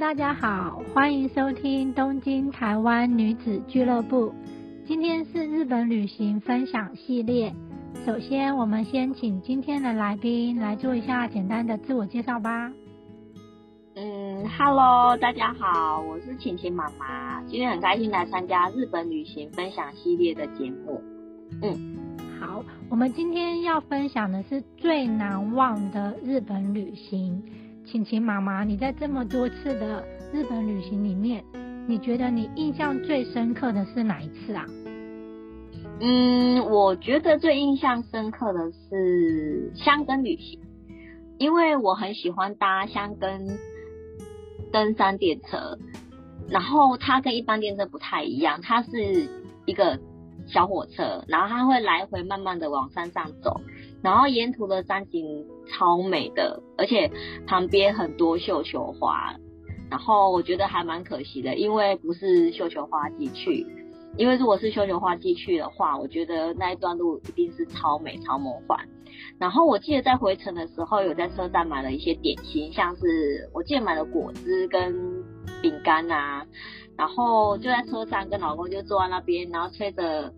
大家好，欢迎收听东京台湾女子俱乐部。今天是日本旅行分享系列。首先，我们先请今天的来宾来做一下简单的自我介绍吧。嗯，Hello，大家好，我是晴晴妈妈，今天很开心来参加日本旅行分享系列的节目。嗯，好，我们今天要分享的是最难忘的日本旅行。晴晴妈妈，你在这么多次的日本旅行里面，你觉得你印象最深刻的是哪一次啊？嗯，我觉得最印象深刻的是香根旅行，因为我很喜欢搭香根登山电车，然后它跟一般电车不太一样，它是一个小火车，然后它会来回慢慢的往山上走。然后沿途的山景超美的，而且旁边很多绣球花，然后我觉得还蛮可惜的，因为不是绣球花季去，因为如果是绣球花季去的话，我觉得那一段路一定是超美超梦幻。然后我记得在回程的时候，有在车站买了一些点心，像是我记得买了果汁跟饼干啊，然后就在车站跟老公就坐在那边，然后吹着。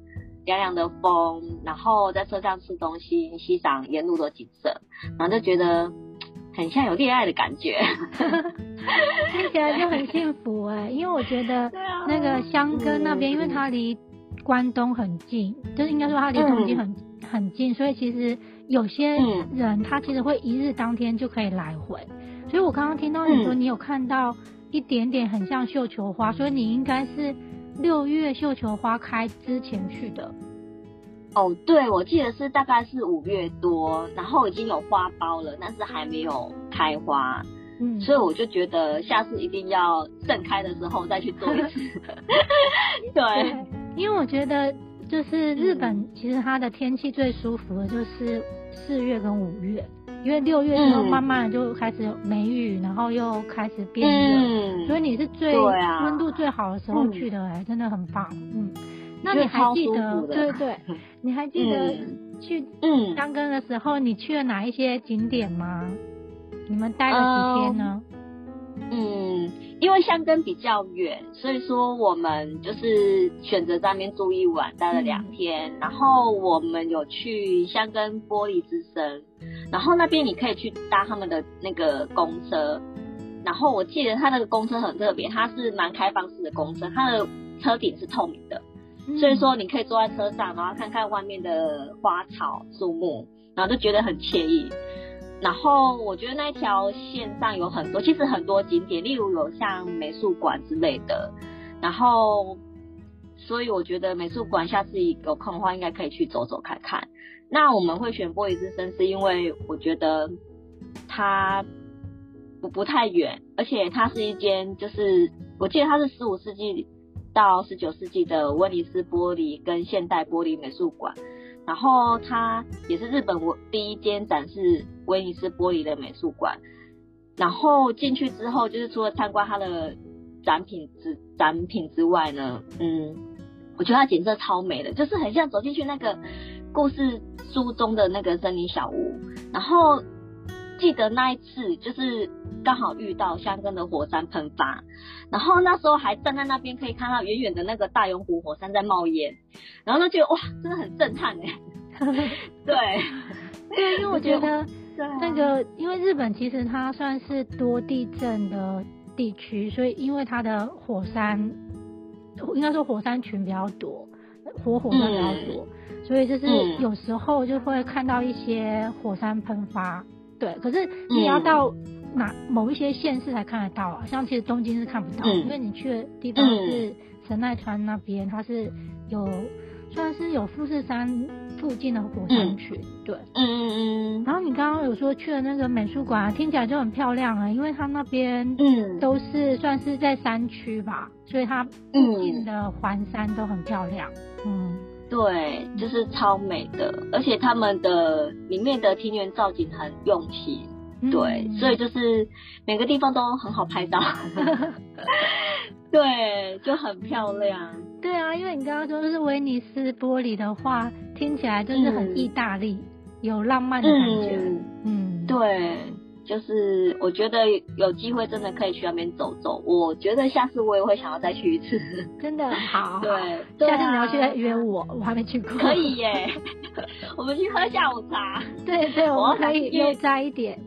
凉凉的风，然后在车上吃东西，欣赏沿路的景色，然后就觉得很像有恋爱的感觉，听起来就很幸福哎。因为我觉得 那个香根那边，因为它离关东很近，就是应该说它离东京很很近，所以其实有些人他其实会一日当天就可以来回。所以我刚刚听到你说你有看到一点点很像绣球花，所以你应该是。六月绣球花开之前去的，哦，对，我记得是大概是五月多，然后已经有花苞了，但是还没有开花，嗯，所以我就觉得下次一定要盛开的时候再去做一次。对，因为我觉得就是日本其实它的天气最舒服的就是四月跟五月。因为六月之后慢慢就开始梅雨，然后又开始变热，所以你是最温度最好的时候去的，哎，真的很棒。嗯，那你还记得？对对，你还记得去香根的时候，你去了哪一些景点吗？你们待了几天呢？嗯，因为香根比较远，所以说我们就是选择在那边住一晚，待了两天。然后我们有去香根玻璃之声。然后那边你可以去搭他们的那个公车，然后我记得他那个公车很特别，它是蛮开放式的公车，它的车顶是透明的，所以说你可以坐在车上，然后看看外面的花草树木，然后就觉得很惬意。然后我觉得那一条线上有很多，其实很多景点，例如有像美术馆之类的，然后所以我觉得美术馆下次有空的话，应该可以去走走看看。那我们会选玻璃之声，是因为我觉得它不不太远，而且它是一间就是我记得它是十五世纪到十九世纪的威尼斯玻璃跟现代玻璃美术馆，然后它也是日本我第一间展示威尼斯玻璃的美术馆。然后进去之后，就是除了参观它的展品之展品之外呢，嗯，我觉得它景色超美的，就是很像走进去那个故事。书中的那个森林小屋，然后记得那一次就是刚好遇到香根的火山喷发，然后那时候还站在那边可以看到远远的那个大永湖火山在冒烟，然后就觉得哇，真的很震撼哎。对，对，因为我觉得那个因为日本其实它算是多地震的地区，所以因为它的火山应该说火山群比较多，活火山比较多。所以就是有时候就会看到一些火山喷发，对。可是你要到哪某一些县市才看得到啊？像其实东京是看不到，因为你去的地方是神奈川那边，它是有算是有富士山附近的火山群，对。嗯嗯嗯。然后你刚刚有说去了那个美术馆，听起来就很漂亮啊，因为它那边嗯都是算是在山区吧，所以它附近的环山都很漂亮，嗯。对，就是超美的，而且他们的里面的庭园造景很用心，对，所以就是每个地方都很好拍照，对，就很漂亮。对啊，因为你刚刚说是威尼斯玻璃的话，听起来就是很意大利，有浪漫的感觉。嗯，对，就是我觉得有机会真的可以去那边走走。我觉得下次我也会想要再去一次。真的好，对，下次你要去再约我，我还没去过。可以耶，我们去喝下午茶。对对，我们可以悠哉一点。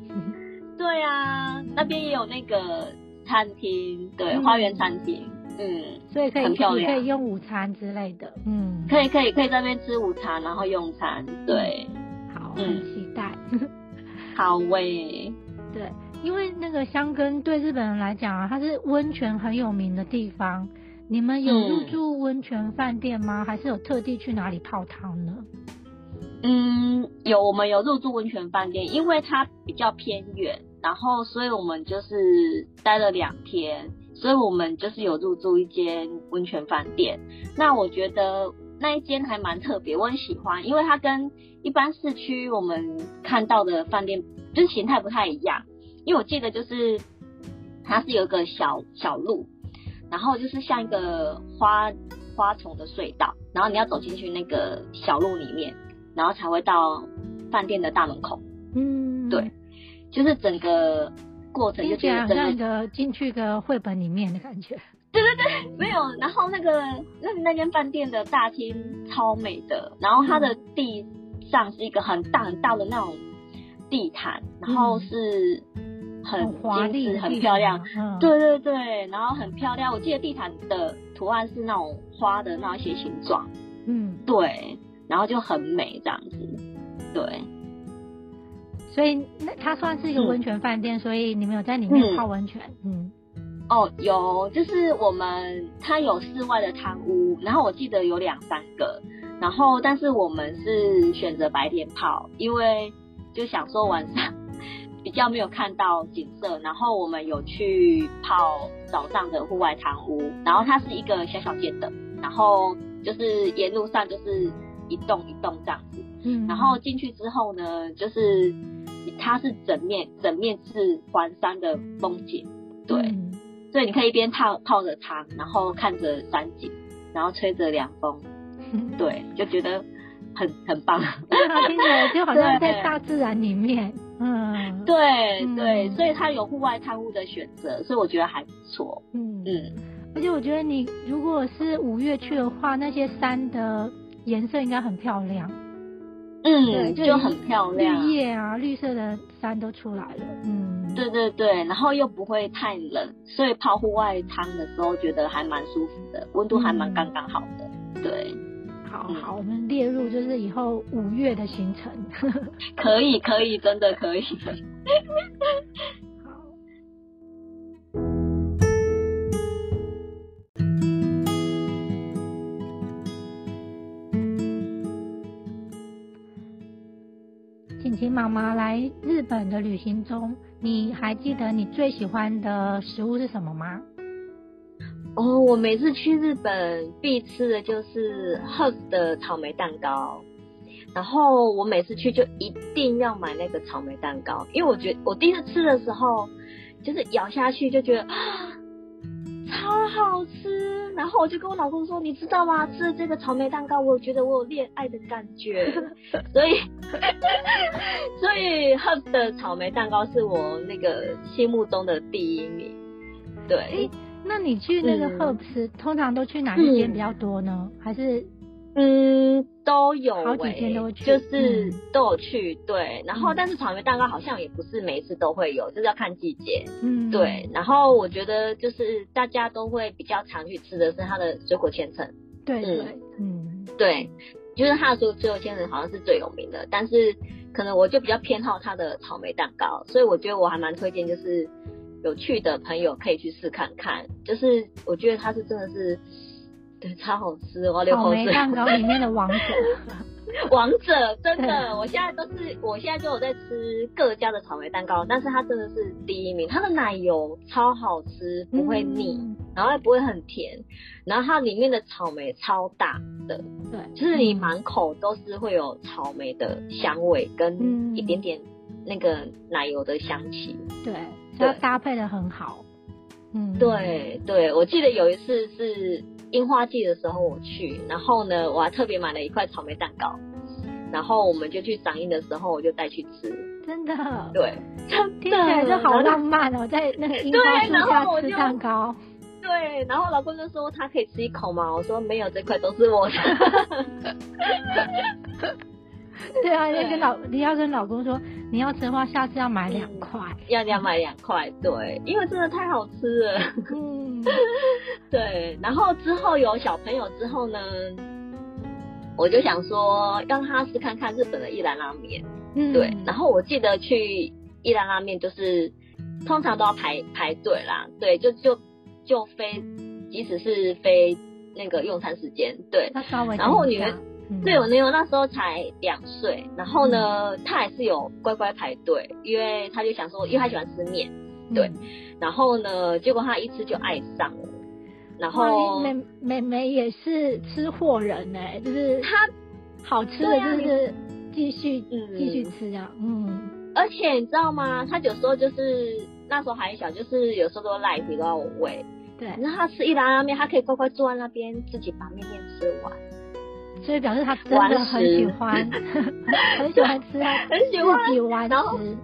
对啊，那边也有那个餐厅，对，花园餐厅，嗯，所以可以很漂亮，可以用午餐之类的，嗯，可以可以可以在那边吃午餐，然后用餐，对，好，很期待，好喂，对，因为那个香根对日本人来讲啊，它是温泉很有名的地方，你们有入住温泉饭店吗？还是有特地去哪里泡汤呢？嗯，有，我们有入住温泉饭店，因为它比较偏远，然后所以我们就是待了两天，所以我们就是有入住一间温泉饭店。那我觉得那一间还蛮特别，我很喜欢，因为它跟一般市区我们看到的饭店就是形态不太一样。因为我记得就是它是有一个小小路，然后就是像一个花花丛的隧道，然后你要走进去那个小路里面。然后才会到饭店的大门口。嗯，对，就是整个过程就觉得像一个进去个绘本里面的感觉。对对对，没有。然后那个那那间饭店的大厅超美的，然后它的地上是一个很大很大的那种地毯，然后是很华丽、很漂亮。嗯，对对对，然后很漂亮。我记得地毯的图案是那种花的那些形状。嗯，对。然后就很美这样子，对。所以那它算是一个温泉饭店，所以你们有在里面泡温泉？嗯。哦，有，就是我们它有室外的汤屋，然后我记得有两三个，然后但是我们是选择白天泡，因为就想说晚上比较没有看到景色，然后我们有去泡早上的户外汤屋，然后它是一个小小间的，然后就是沿路上就是。一栋一栋这样子，嗯，然后进去之后呢，就是它是整面整面是环山的风景，对，所以你可以一边泡泡着汤，然后看着山景，然后吹着凉风，对，就觉得很很棒，听起来就好像在大自然里面，嗯，对对，所以它有户外探屋的选择，所以我觉得还不错，嗯。嗯，而且我觉得你如果是五月去的话，那些山的。颜色应该很漂亮，嗯，就很漂亮，绿叶啊，绿色的山都出来了，嗯，对对对，然后又不会太冷，所以泡户外汤的时候觉得还蛮舒服的，温度还蛮刚刚好的，对，好好，我们列入就是以后五月的行程，可以可以，真的可以。妈妈来日本的旅行中，你还记得你最喜欢的食物是什么吗？哦，我每次去日本必吃的就是 House 的草莓蛋糕，然后我每次去就一定要买那个草莓蛋糕，因为我觉得我第一次吃的时候，就是咬下去就觉得啊，超好吃。然后我就跟我老公说，你知道吗？吃了这个草莓蛋糕，我觉得我有恋爱的感觉。所以，所以 Herb 的草莓蛋糕是我那个心目中的第一名。对，那你去那个 Herb 吃，通常都去哪一间比较多呢？还是？嗯，都有，好几天都去，就是都有去，对。然后，但是草莓蛋糕好像也不是每一次都会有，就是要看季节。嗯，对。然后我觉得就是大家都会比较常去吃的是它的水果千层。对对，嗯，对，就是它的水果千层好像是最有名的，但是可能我就比较偏好它的草莓蛋糕，所以我觉得我还蛮推荐，就是有趣的朋友可以去试看看。就是我觉得它是真的是。超好吃，我要流口水。草莓蛋糕里面的王者，王者真的，我现在都是，我现在就有在吃各家的草莓蛋糕，但是它真的是第一名。它的奶油超好吃，不会腻，然后也不会很甜，然后它里面的草莓超大的，对，就是你满口都是会有草莓的香味跟一点点那个奶油的香气，对，它搭配的很好。嗯，对对，我记得有一次是。樱花季的时候我去，然后呢，我还特别买了一块草莓蛋糕，然后我们就去赏樱的时候，我就带去吃。真的，对，听起来就好浪漫哦，在那个樱花树下吃蛋糕。对，然后老公就说他可以吃一口吗？我说没有，这块都是我的。对啊，要跟老你要跟老公说，你要吃的话，下次要买两块，要要买两块，对，因为真的太好吃了。嗯，对，然后之后有小朋友之后呢，我就想说让他试看看日本的一兰拉面。嗯，对，然后我记得去一兰拉面就是通常都要排排队啦，对，就就就非即使是非那个用餐时间，对，那稍微然后我女儿。对我女儿那时候才两岁，然后呢，他还是有乖乖排队，因为他就想说，因为他喜欢吃面，对，然后呢，结果他一吃就爱上了，然后妹妹妹也是吃货人哎，就是他好吃的就是继续继续吃这样，嗯，而且你知道吗？他有时候就是那时候还小，就是有时候都赖皮都要我喂，对，然后她吃一拉拉面，他可以乖乖坐在那边自己把面面吃完。所以表示他真的很喜欢，很喜欢吃，很喜欢自己玩食。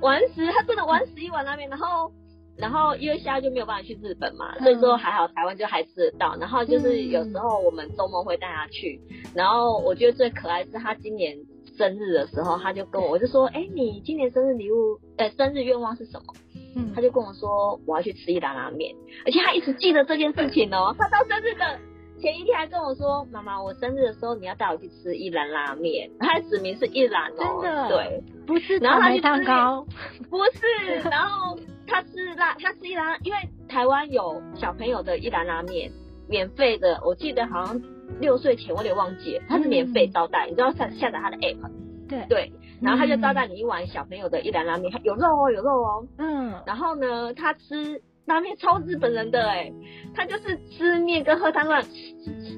玩食，他真的玩食一碗拉面，然后，然后因为现在就没有办法去日本嘛，所以说还好台湾就还吃得到。然后就是有时候我们周末会带他去，然后我觉得最可爱是他今年生日的时候，他就跟我，我就说，哎，你今年生日礼物，呃，生日愿望是什么？嗯，他就跟我说，我要去吃一兰拉面，而且他一直记得这件事情哦，他到生日的。前一天还跟我说：“妈妈，我生日的时候你要带我去吃一兰拉面。”他指名是一兰哦，真的对，不是草莓蛋糕，不是。然后他吃拉，他吃一兰，因为台湾有小朋友的一兰拉面，免费的。我记得好像六岁前我有点忘记，他是免费招待，你知道下下载他的 app，对对，然后他就招待你一碗小朋友的一兰拉面，有肉哦，有肉哦，嗯，然后呢，他吃。拉面超日本人的哎，他就是吃面跟喝汤乱，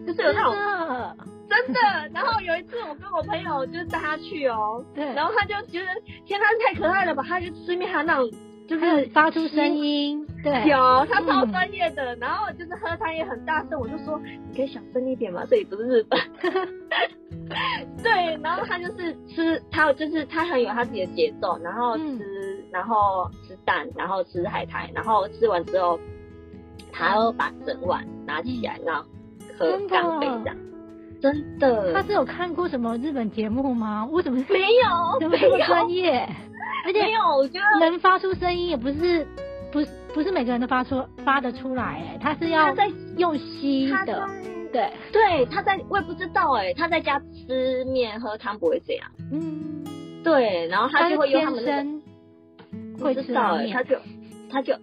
就是有那种真的。然后有一次我跟我朋友就是带他去哦，对，然后他就觉得天他太可爱了吧，他就吃面还有那种就是发出声音，对，有他超专业的。然后就是喝汤也很大声，我就说你可以小声一点嘛，这里不是日本。对，然后他就是吃，他就是他很有他自己的节奏，然后吃，然后吃蛋，然后吃海苔，然后吃完之后，他要把整碗拿起来，然后喝干杯这样。真的？他是有看过什么日本节目吗？为什么没有？怎么这么专业？而且没有，我觉得能发出声音也不是，不是不是每个人都发出发得出来，哎，他是要在用吸的。对对，他在我也不知道哎，他在家吃面喝汤不会这样。嗯，对，然后他就会用他们的，会知道哎，他就他就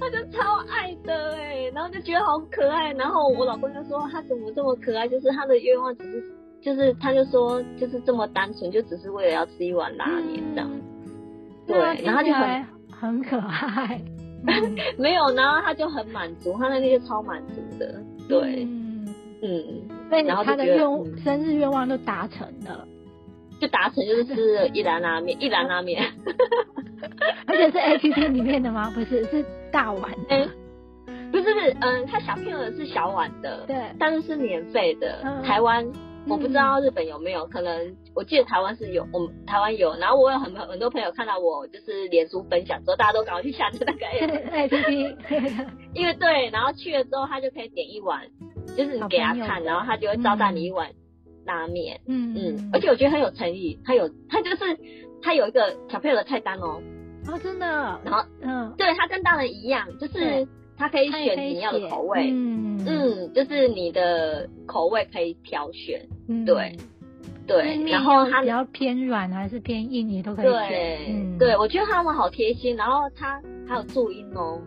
他就超爱的哎，然后就觉得好可爱。然后我老公就说他怎么这么可爱，就是他的愿望只是就是他就说就是这么单纯，就只是为了要吃一碗拉面这样。对，然后就很很可爱。没有，然后他就很满足，他那天就超满足的，对，嗯，然后他的愿生日愿望都达成了，就达成就是吃一兰拉面，一兰拉面，而且是 A P P 里面的吗？不是，是大碗，哎，不是不是，嗯，他小朋友是小碗的，对，但是是免费的，台湾。我不知道日本有没有，可能我记得台湾是有，我们台湾有。然后我有很多很多朋友看到我就是脸书分享之后，大家都赶快去下载那个 A P P，因为对，然后去了之后他就可以点一碗，就是你给他看，然后他就会招待你一碗拉面。嗯嗯，而且我觉得很有诚意，他有他就是他有一个小朋友的菜单哦。哦，真的。然后嗯，对他跟大人一样，就是。它可以选你要的口味，嗯嗯，就是你的口味可以挑选，对对，然后它比较偏软还是偏硬，你都可以选。对，我觉得他们好贴心，然后它还有注音哦，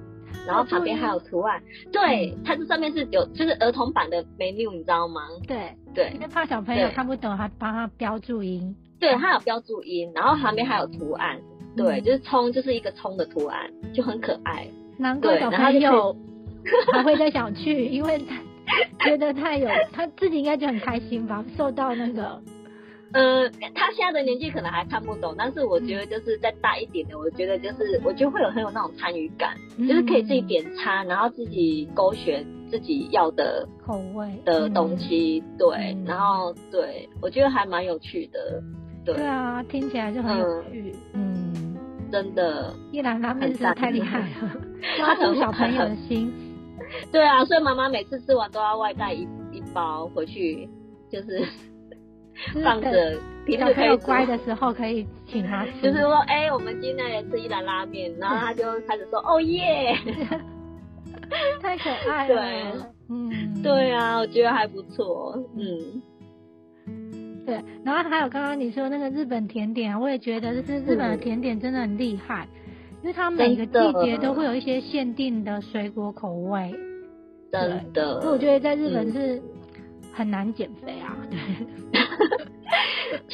然后旁边还有图案，对，它这上面是有就是儿童版的 menu，你知道吗？对对，因为怕小朋友看不懂，还帮他标注音。对，它有标注音，然后旁边还有图案，对，就是葱就是一个葱的图案，就很可爱。难怪小朋友还会再想去，因为他 觉得太有，他自己应该就很开心吧，受到那个，呃，他现在的年纪可能还看不懂，但是我觉得就是再大一点的，我觉得就是我就会有很有那种参与感，就是可以自己点餐，然后自己勾选自己要的口味。的东西，对，然后对我觉得还蛮有趣的，对。对啊，听起来就很有趣，嗯，真的。一兰拉面真的太厉害了，抓住 小朋友的心。对啊，所以妈妈每次吃完都要外带一一包回去，就是放着，平时可以乖的时候可以请他吃。就是说，哎，我们今天也吃一兰拉面，然后他就 开始说，哦耶，太可爱了。对，嗯，对啊，我觉得还不错，嗯。对，然后还有刚刚你说那个日本甜点，我也觉得就是日本的甜点真的很厉害。因为它每个季节都会有一些限定的水果口味，真的。所以我觉得在日本是很难减肥啊，对。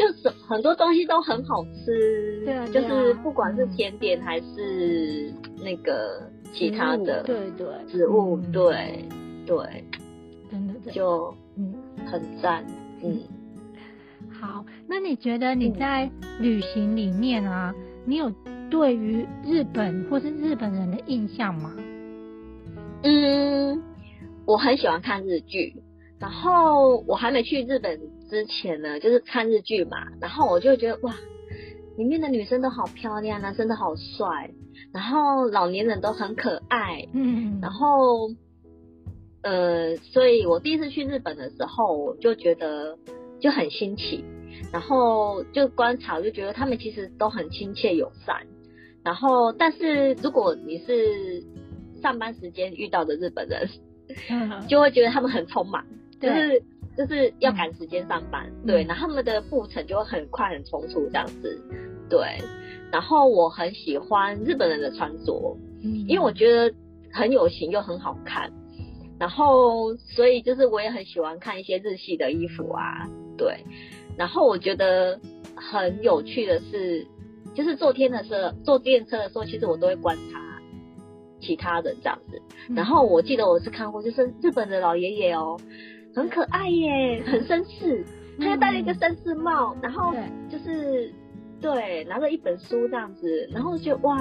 就是很多东西都很好吃，对啊，就是不管是甜点还是那个其他的，对对，植物，对对，真的就嗯很赞，嗯。好，那你觉得你在旅行里面啊，你有？对于日本或是日本人的印象吗？嗯，我很喜欢看日剧，然后我还没去日本之前呢，就是看日剧嘛，然后我就觉得哇，里面的女生都好漂亮，男生都好帅，然后老年人都很可爱，嗯，然后呃，所以我第一次去日本的时候，我就觉得就很新奇，然后就观察，就觉得他们其实都很亲切友善。然后，但是如果你是上班时间遇到的日本人，就会觉得他们很匆忙，就是就是要赶时间上班，对，然后他们的步程就会很快很匆促这样子，对。然后我很喜欢日本人的穿着，因为我觉得很有型又很好看。然后，所以就是我也很喜欢看一些日系的衣服啊，对。然后我觉得很有趣的是。就是坐天的时候，坐电车的时候，其实我都会观察其他人这样子。然后我记得我是看过，就是日本的老爷爷哦，很可爱耶，很绅士，他又戴了一个绅士帽，然后就是对拿着一本书这样子，然后就哇，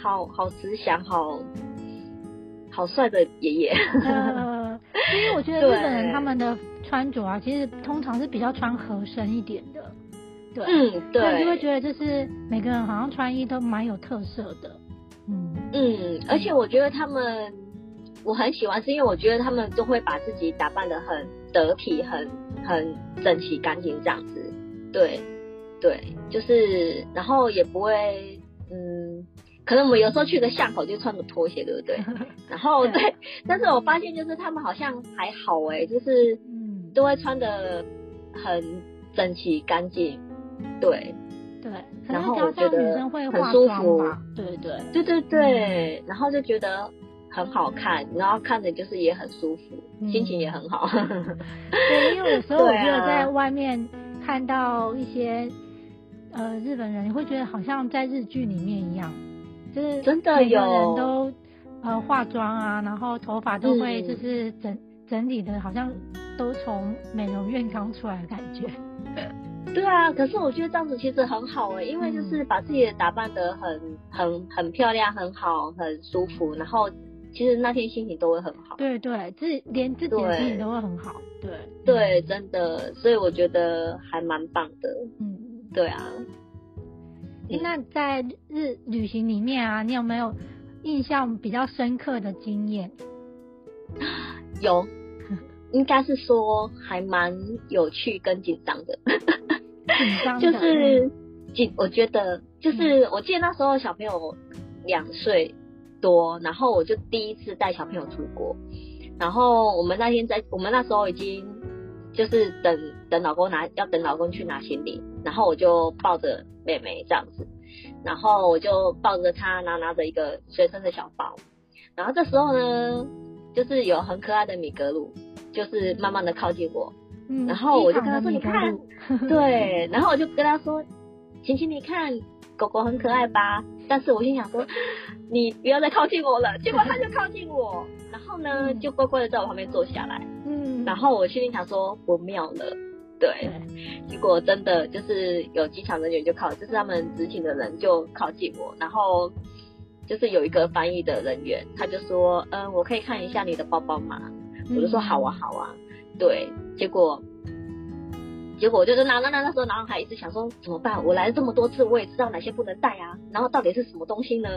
好好慈祥，好好帅的爷爷。因为我觉得日本人他们的穿着啊，其实通常是比较穿合身一点的。对，嗯，对，就会觉得就是每个人好像穿衣都蛮有特色的，嗯。嗯，而且我觉得他们我很喜欢，是因为我觉得他们都会把自己打扮的很得体，很很整齐干净这样子，对对，就是然后也不会，嗯，可能我们有时候去个巷口就穿个拖鞋，对不对？然后对，但是我发现就是他们好像还好哎，就是嗯，都会穿的很整齐干净。对，对，然后我觉得很舒服，对对对对对，然后就觉得很好看，然后看着就是也很舒服，心情也很好。对，因为有时候 我觉得在外面看到一些呃日本人，你会觉得好像在日剧里面一样，就是真的有。人都呃化妆啊，然后头发都会就是整整理的，好像都从美容院刚出来的感觉。对啊，可是我觉得这样子其实很好哎，因为就是把自己的打扮得很很很漂亮，很好，很舒服，然后其实那天心情都会很好。对对，自连自己的心情都会很好。对对，真的，所以我觉得还蛮棒的。嗯，对啊。那在日旅行里面啊，你有没有印象比较深刻的经验？有，应该是说还蛮有趣跟紧张的。就是紧，我觉得就是我记得那时候小朋友两岁多，然后我就第一次带小朋友出国，然后我们那天在我们那时候已经就是等等老公拿要等老公去拿行李，然后我就抱着妹妹这样子，然后我就抱着她，然后拿着一个随身的小包，然后这时候呢，就是有很可爱的米格鲁，就是慢慢的靠近我。然后我就跟他说：“你看，对。”然后我就跟他说：“晴晴，你看，狗狗很可爱吧？”但是我心想说：“你不要再靠近我了。”结果他就靠近我，然后呢，就乖乖的在我旁边坐下来。嗯。然后我心里想说：“不妙了。”对。结果真的就是有机场人员就靠，就是他们执勤的人就靠近我，然后就是有一个翻译的人员，他就说，嗯，我可以看一下你的包包吗？我就说好啊，好啊。对，结果。结果我就是那那那那时候，然后还一直想说怎么办？我来了这么多次，我也知道哪些不能带啊。然后到底是什么东西呢？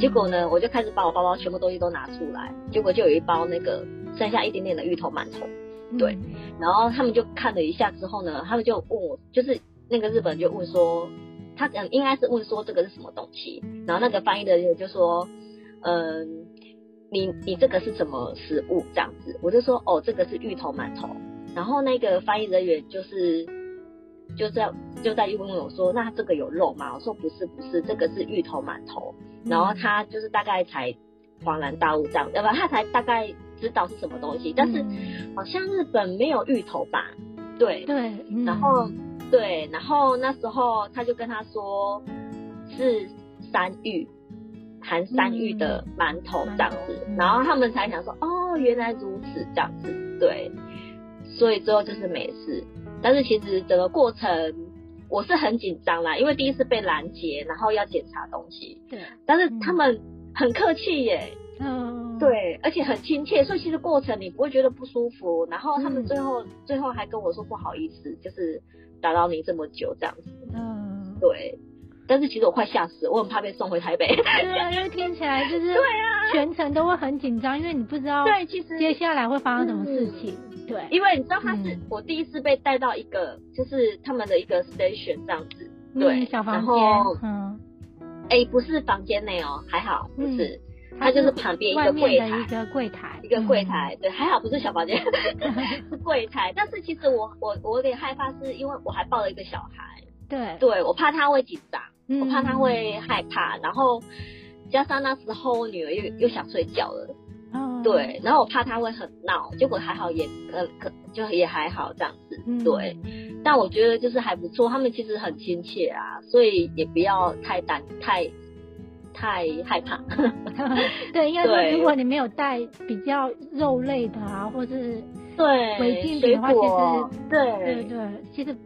结果呢，我就开始把我包包全部东西都拿出来。结果就有一包那个剩下一点点的芋头馒头。对，然后他们就看了一下之后呢，他们就问我，就是那个日本人就问说，他嗯应该是问说这个是什么东西。然后那个翻译的人就说，嗯，你你这个是什么食物这样子？我就说哦，这个是芋头馒头。然后那个翻译人员就是就在就在问我说：“那这个有肉吗？”我说：“不是，不是，这个是芋头馒头。”然后他就是大概才恍然大悟这样，要不然他才大概知道是什么东西。但是好像日本没有芋头吧？对对。然后对，然后那时候他就跟他说是山芋，含山芋的馒头这样子。然后他们才想说：“哦，原来如此，这样子。”对。所以最后就是没事，但是其实整个过程我是很紧张啦，因为第一次被拦截，然后要检查东西。对。但是他们很客气耶。嗯。对，而且很亲切，所以其实过程你不会觉得不舒服。然后他们最后最后还跟我说不好意思，就是打扰你这么久这样子。嗯。对。但是其实我快吓死，我很怕被送回台北。对啊，因为听起来就是对啊，全程都会很紧张，因为你不知道对，其实接下来会发生什么事情。对，因为你知道他是我第一次被带到一个就是他们的一个 station 这样子，对，小房间，嗯，哎，不是房间内哦，还好不是，他就是旁边一个柜台，一个柜台，一个柜台，对，还好不是小房间，是柜台。但是其实我我我有点害怕，是因为我还抱了一个小孩，对，对我怕他会紧张。我怕他会害怕，然后加上那时候我女儿又又想睡觉了，嗯对，然后我怕他会很闹，结果还好也呃可就也还好这样子，对，但我觉得就是还不错，他们其实很亲切啊，所以也不要太担太太害怕。对，应该说如果你没有带比较肉类的啊，或是对违禁品的话，其实对。对对，其实。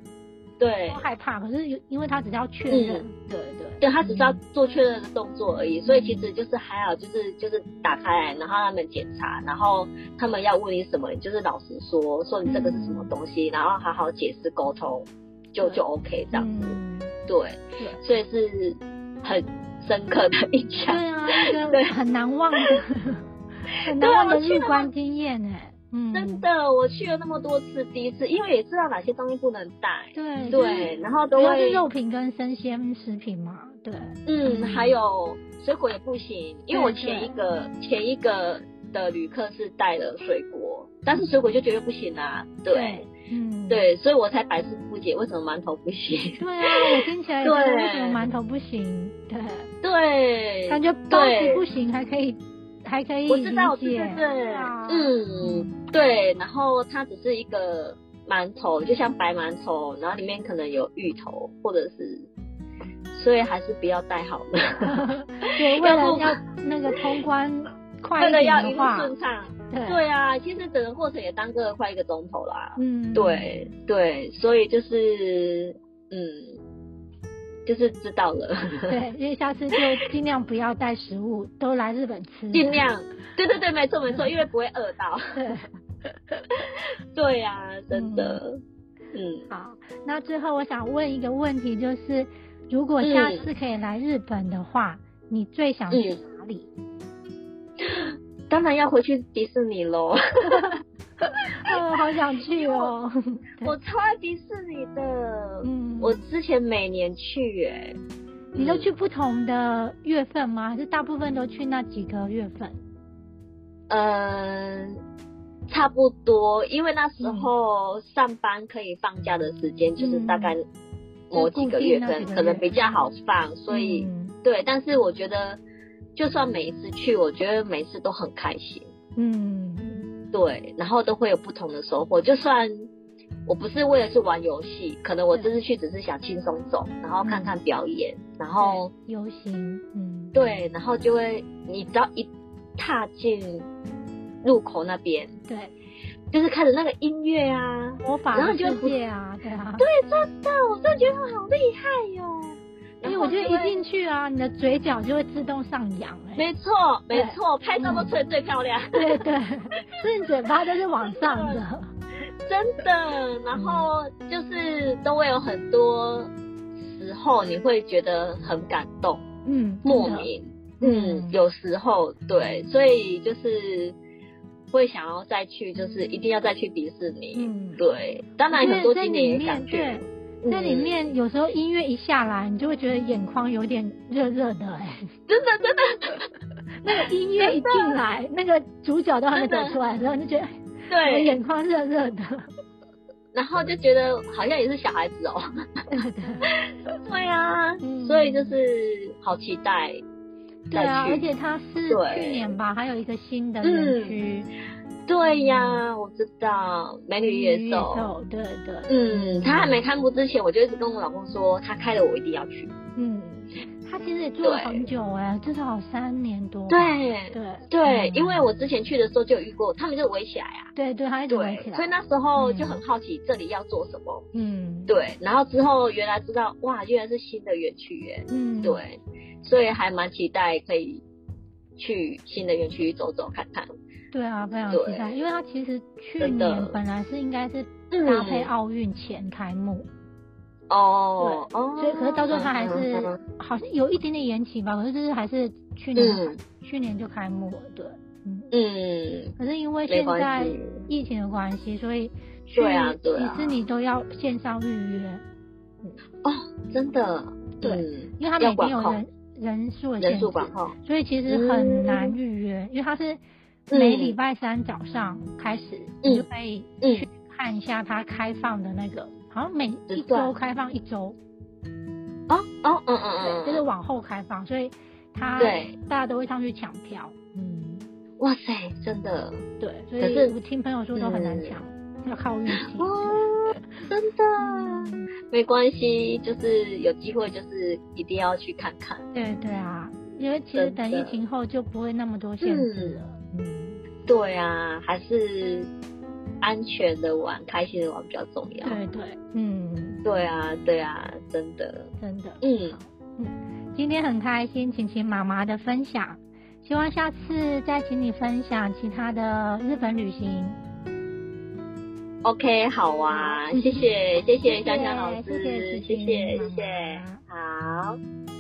对，害怕，可是因为他只是要确认，对对，对他只是要做确认的动作而已，所以其实就是还好，就是就是打开来，然后他们检查，然后他们要问你什么，就是老实说，说你这个是什么东西，然后好好解释沟通，就就 OK 这样子，对，所以是很深刻的印象，对啊，对。很难忘的，很难忘的入关经验哎。真的，我去了那么多次，第一次，因为也知道哪些东西不能带。对对，然后都会肉品跟生鲜食品嘛。对，嗯，还有水果也不行，因为我前一个前一个的旅客是带了水果，但是水果就绝对不行啊。对，嗯，对，所以我才百思不解为什么馒头不行。对啊，我听起来对，为什么馒头不行？对对，感觉包子不行，还可以。还可以我知道，对对对，嗯，对，然后它只是一个馒头，就像白馒头，然后里面可能有芋头，或者是，所以还是不要带好了。对，为了要那个通关快一点的话，顺畅。对啊，其实整个过程也耽搁了快一个钟头啦。嗯，对对，所以就是嗯。就是知道了，对，因为下次就尽量不要带食物，都来日本吃。尽量，对对对，没错没错，因为不会饿到。对，对呀，真的。嗯，好，那最后我想问一个问题，就是如果下次可以来日本的话，你最想去哪里？当然要回去迪士尼喽。我 好想去哦！我超爱迪士尼的。嗯，我之前每年去耶。你都去不同的月份吗？还是大部分都去那几个月份？嗯，差不多，因为那时候上班可以放假的时间就是大概某几个月份，可能比较好放，所以对。但是我觉得，就算每一次去，我觉得每次都很开心。嗯。对，然后都会有不同的收获。就算我不是为了去玩游戏，可能我这次去只是想轻松走，然后看看表演，然后游行，嗯，对，然后就会你只要一踏进入口那边，对，就是看着那个音乐啊，魔法然后世界啊，对啊，对，真的，我真的觉得好厉害哟。因为我觉得一进去啊，你的嘴角就会自动上扬，哎，没错，没错，拍照都吹最漂亮，对对，所以嘴巴都是往上的，真的。然后就是都会有很多时候你会觉得很感动，嗯，莫名，嗯，有时候对，所以就是会想要再去，就是一定要再去迪士尼，嗯，对，当然很多经典也感觉。在里面有时候音乐一下来，你就会觉得眼眶有点热热的，哎，真的真的，那个音乐一进来，那个主角都还没走出来的时候，你就觉得对。眼眶热热的，然后就觉得好像也是小孩子哦，对。啊，所以就是好期待，对啊，而且它是去年吧，还有一个新的园区。对呀，我知道美女野兽，对对，嗯，他还没开幕之前，我就一直跟我老公说，他开了我一定要去。嗯，他其实也做了很久哎，至少三年多。对对对，因为我之前去的时候就有遇过，他们就围起来啊。对对，他一直围起来。所以那时候就很好奇这里要做什么。嗯，对，然后之后原来知道哇，原来是新的园区耶。嗯，对，所以还蛮期待可以去新的园区走走看看。对啊，非常期待，因为它其实去年本来是应该是搭配奥运前开幕，哦，对，所以可是到时候它还是好像有一点点延期吧，可是就是还是去年去年就开幕了，对，嗯。嗯，可是因为现在疫情的关系，所以对啊对迪士尼都要线上预约，哦，真的，对，因为它每天有人人数的限制，所以其实很难预约，因为它是。每礼拜三早上开始，你就可以去看一下它开放的那个，好像每一周开放一周。哦哦嗯嗯嗯，就是往后开放，所以它对大家都会上去抢票。嗯，哇塞，真的对，所以我听朋友说都很难抢，要靠运气。真的没关系，就是有机会，就是一定要去看看。对对啊，因为其实等疫情后就不会那么多限制了。嗯，对啊，还是安全的玩、开心的玩比较重要。对对，嗯，对啊，对啊，真的，真的，嗯。嗯，今天很开心，晴晴妈妈的分享，希望下次再请你分享其他的日本旅行。OK，好啊，谢谢谢谢香香老师，谢谢谢谢谢谢，好。